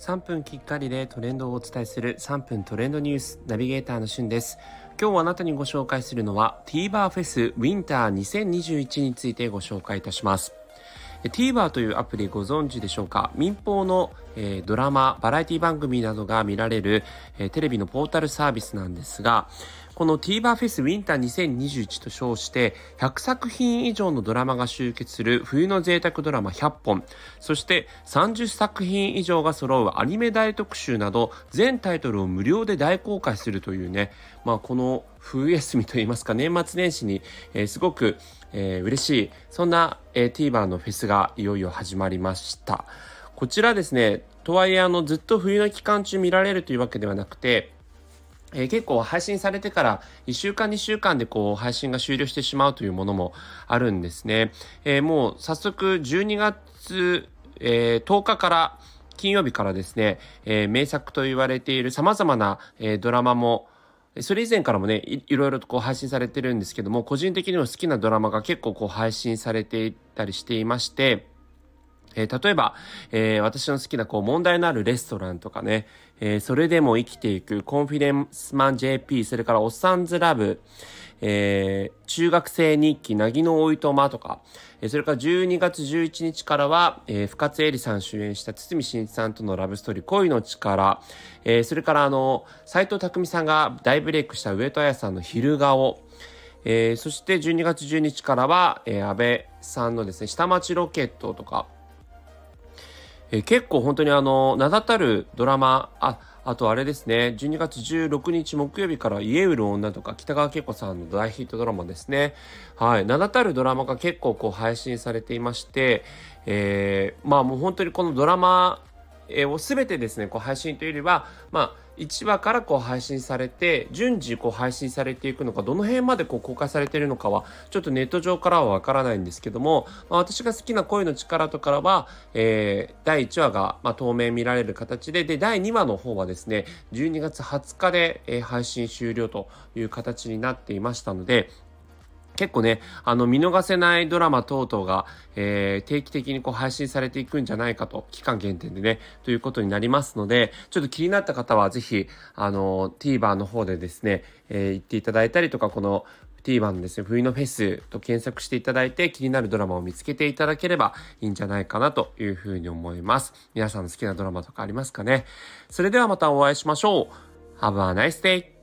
3分きっかりでトレンドをお伝えする3分トレンドニュースナビゲーターのしゅんです。今日あなたにご紹介するのは TVer フェスウィンター2021についてご紹介いたします。TVer というアプリご存知でしょうか？民放の、えー、ドラマ、バラエティ番組などが見られる、えー、テレビのポータルサービスなんですが、この TVer フェスウィンター2021と称して100作品以上のドラマが集結する冬の贅沢ドラマ100本、そして30作品以上が揃うアニメ大特集など全タイトルを無料で大公開するというね、まあこの冬休みといいますか年末年始に、えー、すごく、えー、嬉しい、そんな、えー、TVer のフェスがいよいよ始まりました。こちらですね、とはいえあのずっと冬の期間中見られるというわけではなくて、えー、結構配信されてから1週間2週間でこう配信が終了してしまうというものもあるんですね。えー、もう早速12月、えー、10日から金曜日からですね、え名作と言われている様々な、えドラマもそれ以前からもねい、いろいろとこう配信されてるんですけども、個人的にも好きなドラマが結構こう配信されていたりしていまして、えー、例えば、えー、私の好きなこう問題のあるレストランとかね、えー、それでも生きていくコンフィデンスマン JP、それからおっさんずラブ、えー、中学生日記、なぎのおいとまとか、えー、それから12月11日からは、えー、深津絵里さん主演した堤真一さんとのラブストーリー、恋の力、えー、それからあの、斎藤匠さんが大ブレイクした上戸彩さんの昼顔、えー、そして12月12日からは、えー、安倍さんのですね、下町ロケットとか、え、結構本当にあの、名だたるドラマ、あ、あとあれですね、12月16日木曜日から家売る女とか北川景子さんの大ヒットドラマですね。はい。名だたるドラマが結構こう配信されていまして、えー、まあもう本当にこのドラマを全てですね、こう配信というよりは、まあ、1話からこう配信されて、順次こう配信されていくのか、どの辺までこう公開されているのかは、ちょっとネット上からはわからないんですけども、まあ、私が好きな恋の力とからは、えー、第1話が、まあ、当面見られる形で、で、第2話の方はですね、12月20日で、え、配信終了という形になっていましたので、結構ね、あの、見逃せないドラマ等々が、えー、定期的にこう配信されていくんじゃないかと、期間限定でね、ということになりますので、ちょっと気になった方はぜひ、あの、TVer の方でですね、えー、行っていただいたりとか、この TVer のですね、冬のフェスと検索していただいて、気になるドラマを見つけていただければいいんじゃないかなというふうに思います。皆さんの好きなドラマとかありますかね？それではまたお会いしましょう。Have a nice day!